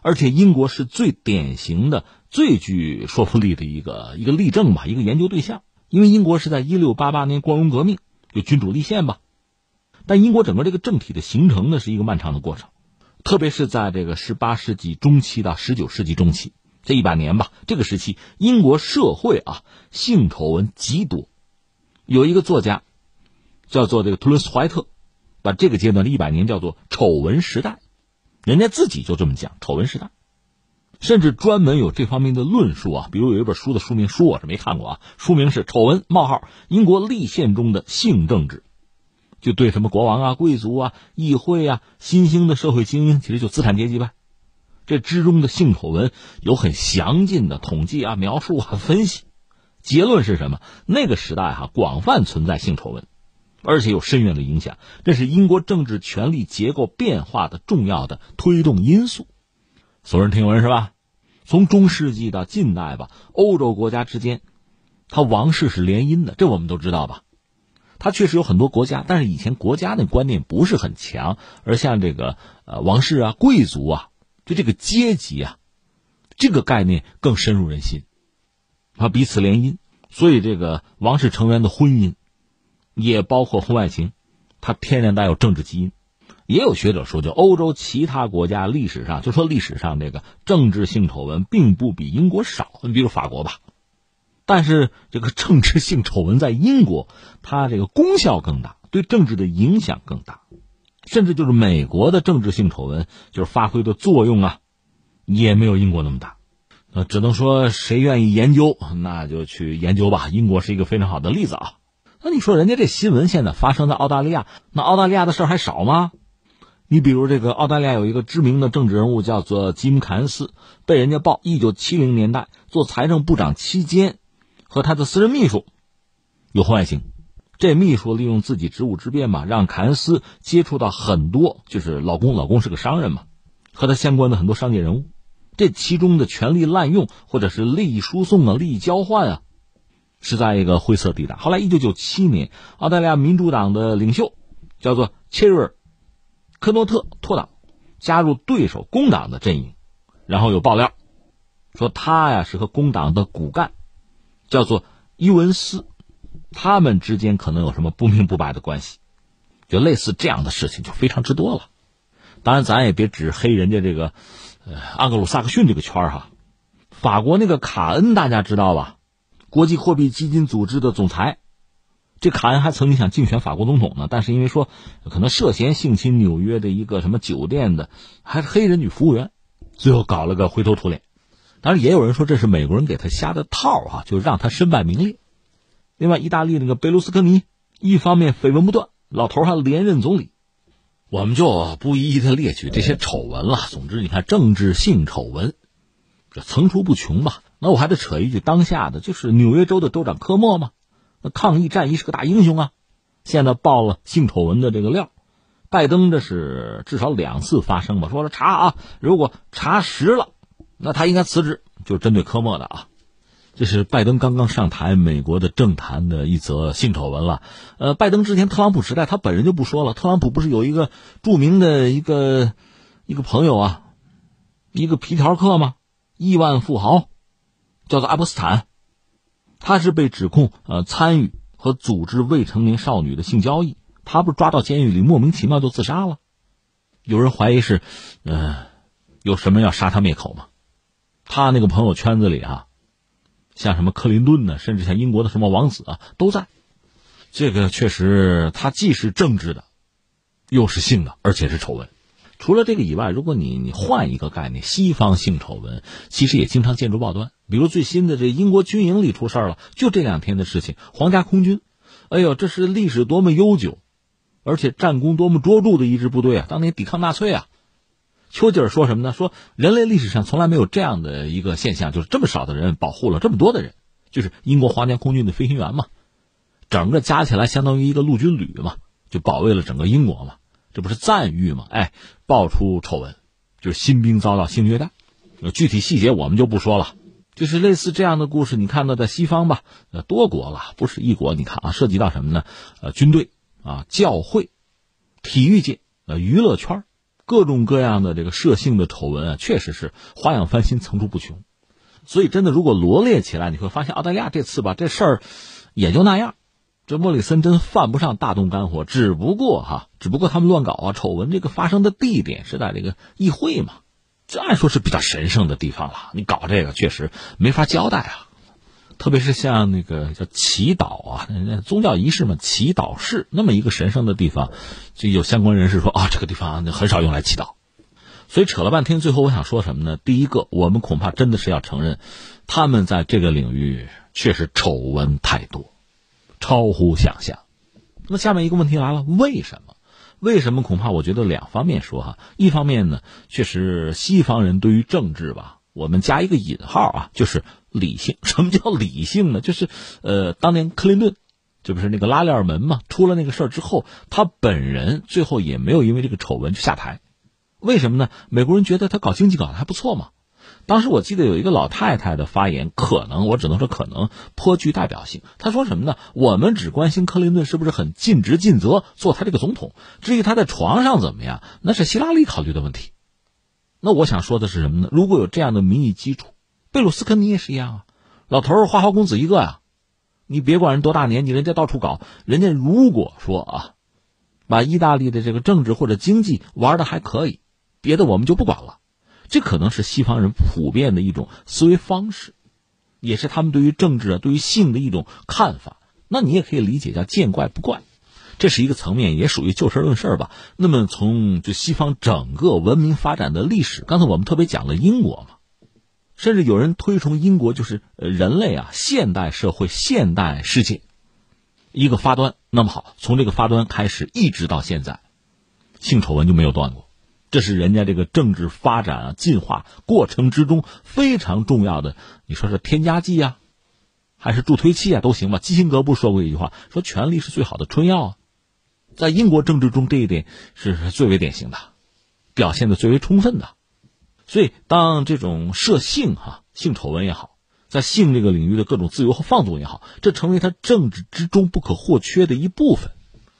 而且英国是最典型的、最具说服力的一个一个例证吧，一个研究对象。因为英国是在一六八八年光荣革命就君主立宪吧，但英国整个这个政体的形成呢是一个漫长的过程，特别是在这个十八世纪中期到十九世纪中期这一百年吧，这个时期英国社会啊性丑闻极多。有一个作家叫做这个图伦斯怀特。把这个阶段的一百年叫做丑闻时代，人家自己就这么讲丑闻时代，甚至专门有这方面的论述啊。比如有一本书的书名，书我是没看过啊，书名是《丑闻：冒号英国立宪中的性政治》，就对什么国王啊、贵族啊、议会啊、新兴的社会精英，其实就资产阶级呗，这之中的性丑闻有很详尽的统计啊、描述啊、分析。结论是什么？那个时代哈，广泛存在性丑闻。而且有深远的影响。这是英国政治权力结构变化的重要的推动因素。耸人听闻是吧？从中世纪到近代吧，欧洲国家之间，它王室是联姻的，这我们都知道吧？它确实有很多国家，但是以前国家的观念不是很强，而像这个呃王室啊、贵族啊，就这个阶级啊，这个概念更深入人心，啊彼此联姻，所以这个王室成员的婚姻，也包括婚外情，它天然带有政治基因。也有学者说，就欧洲其他国家历史上，就说历史上这个政治性丑闻并不比英国少。你比如法国吧。但是这个政治性丑闻在英国，它这个功效更大，对政治的影响更大，甚至就是美国的政治性丑闻，就是发挥的作用啊，也没有英国那么大。呃，只能说谁愿意研究，那就去研究吧。英国是一个非常好的例子啊。那你说人家这新闻现在发生在澳大利亚，那澳大利亚的事儿还少吗？你比如这个澳大利亚有一个知名的政治人物叫做吉姆·凯恩斯，被人家报一九七零年代做财政部长期间。和他的私人秘书有婚外情，这秘书利用自己职务之便嘛，让凯恩斯接触到很多，就是老公，老公是个商人嘛，和他相关的很多商界人物，这其中的权力滥用或者是利益输送啊、利益交换啊，是在一个灰色地带。后来，一九九七年，澳大利亚民主党的领袖叫做切瑞尔·科诺特脱党，加入对手工党的阵营，然后有爆料说他呀是和工党的骨干。叫做伊文斯，他们之间可能有什么不明不白的关系，就类似这样的事情就非常之多了。当然，咱也别只黑人家这个，呃，安格鲁萨克逊这个圈哈。法国那个卡恩大家知道吧？国际货币基金组织的总裁，这卡恩还曾经想竞选法国总统呢，但是因为说可能涉嫌性侵纽约的一个什么酒店的还是黑人女服务员，最后搞了个灰头土脸。当然，也有人说这是美国人给他下的套啊，就让他身败名裂。另外，意大利那个贝卢斯科尼，一方面绯闻不断，老头还连任总理，我们就不一一的列举这些丑闻了。总之，你看政治性丑闻，这层出不穷吧？那我还得扯一句当下的，就是纽约州的州长科莫嘛，那抗议战役是个大英雄啊，现在爆了性丑闻的这个料，拜登这是至少两次发声吧，说了查啊，如果查实了。那他应该辞职，就是针对科莫的啊。这是拜登刚刚上台，美国的政坛的一则性丑闻了。呃，拜登之前特朗普时代，他本人就不说了。特朗普不是有一个著名的一个一个朋友啊，一个皮条客吗？亿万富豪，叫做爱泼斯坦，他是被指控呃参与和组织未成年少女的性交易。他不是抓到监狱里莫名其妙就自杀了？有人怀疑是，呃，有什么要杀他灭口吗？他那个朋友圈子里啊，像什么克林顿呢，甚至像英国的什么王子啊，都在。这个确实，他既是政治的，又是性的，而且是丑闻。除了这个以外，如果你你换一个概念，西方性丑闻其实也经常见诸报端。比如最新的这英国军营里出事了，就这两天的事情，皇家空军，哎呦，这是历史多么悠久，而且战功多么卓著的一支部队啊！当年抵抗纳粹啊。丘吉尔说什么呢？说人类历史上从来没有这样的一个现象，就是这么少的人保护了这么多的人，就是英国皇家空军的飞行员嘛，整个加起来相当于一个陆军旅嘛，就保卫了整个英国嘛，这不是赞誉嘛？哎，爆出丑闻，就是新兵遭到性虐待，具体细节我们就不说了，就是类似这样的故事，你看到在西方吧，呃，多国了，不是一国，你看啊，涉及到什么呢？呃，军队啊，教会，体育界，呃，娱乐圈各种各样的这个涉性的丑闻啊，确实是花样翻新、层出不穷。所以，真的如果罗列起来，你会发现澳大利亚这次吧，这事儿也就那样。这莫里森真犯不上大动肝火，只不过哈，只不过他们乱搞啊，丑闻这个发生的地点是在这个议会嘛，这按说是比较神圣的地方了，你搞这个确实没法交代啊。特别是像那个叫祈祷啊，宗教仪式嘛，祈祷室那么一个神圣的地方，就有相关人士说啊，这个地方很少用来祈祷。所以扯了半天，最后我想说什么呢？第一个，我们恐怕真的是要承认，他们在这个领域确实丑闻太多，超乎想象。那么下面一个问题来了，为什么？为什么？恐怕我觉得两方面说哈。一方面呢，确实西方人对于政治吧，我们加一个引号啊，就是。理性？什么叫理性呢？就是，呃，当年克林顿这不是那个拉链门嘛？出了那个事儿之后，他本人最后也没有因为这个丑闻就下台。为什么呢？美国人觉得他搞经济搞得还不错嘛。当时我记得有一个老太太的发言，可能我只能说可能颇具代表性。她说什么呢？我们只关心克林顿是不是很尽职尽责做他这个总统，至于他在床上怎么样，那是希拉里考虑的问题。那我想说的是什么呢？如果有这样的民意基础，贝鲁斯科尼也是一样啊，老头花花公子一个呀。你别管人多大年纪，人家到处搞，人家如果说啊，把意大利的这个政治或者经济玩的还可以，别的我们就不管了。这可能是西方人普遍的一种思维方式，也是他们对于政治啊、对于性的一种看法。那你也可以理解叫见怪不怪，这是一个层面，也属于就事论事吧。那么从就西方整个文明发展的历史，刚才我们特别讲了英国嘛，甚至有人推崇英国就是人类啊现代社会、现代世界一个发端。那么好，从这个发端开始，一直到现在，性丑闻就没有断过。这是人家这个政治发展啊进化过程之中非常重要的，你说是添加剂啊，还是助推器啊都行吧。基辛格不说过一句话，说权力是最好的春药啊。在英国政治中，这一点是最为典型的，表现的最为充分的。所以，当这种涉性哈性丑闻也好，在性这个领域的各种自由和放纵也好，这成为他政治之中不可或缺的一部分，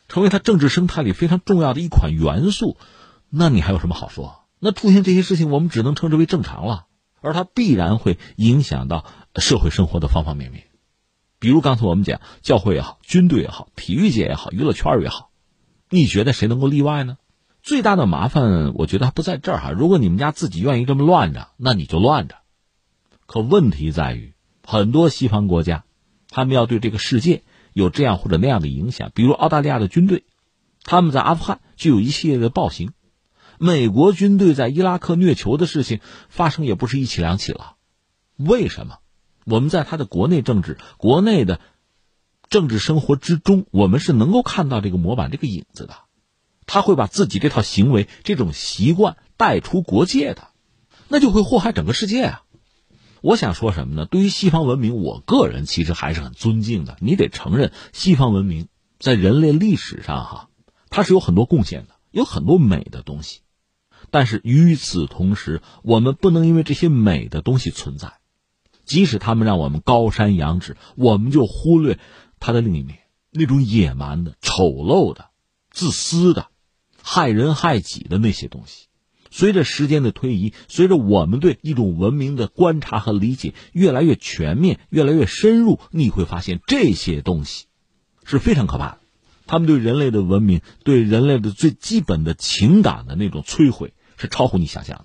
成为他政治生态里非常重要的一款元素。那你还有什么好说？那出现这些事情，我们只能称之为正常了，而它必然会影响到社会生活的方方面面。比如刚才我们讲，教会也好，军队也好，体育界也好，娱乐圈也好，你觉得谁能够例外呢？最大的麻烦，我觉得还不在这儿哈。如果你们家自己愿意这么乱着，那你就乱着。可问题在于，很多西方国家，他们要对这个世界有这样或者那样的影响。比如澳大利亚的军队，他们在阿富汗就有一系列的暴行。美国军队在伊拉克虐囚的事情发生也不是一起两起了，为什么？我们在他的国内政治、国内的政治生活之中，我们是能够看到这个模板、这个影子的。他会把自己这套行为、这种习惯带出国界的，那就会祸害整个世界啊！我想说什么呢？对于西方文明，我个人其实还是很尊敬的。你得承认，西方文明在人类历史上哈，它是有很多贡献的，有很多美的东西。但是与此同时，我们不能因为这些美的东西存在，即使他们让我们高山仰止，我们就忽略它的另一面，那种野蛮的、丑陋的、自私的、害人害己的那些东西。随着时间的推移，随着我们对一种文明的观察和理解越来越全面、越来越深入，你会发现这些东西是非常可怕的。他们对人类的文明、对人类的最基本的情感的那种摧毁。是超乎你想象的。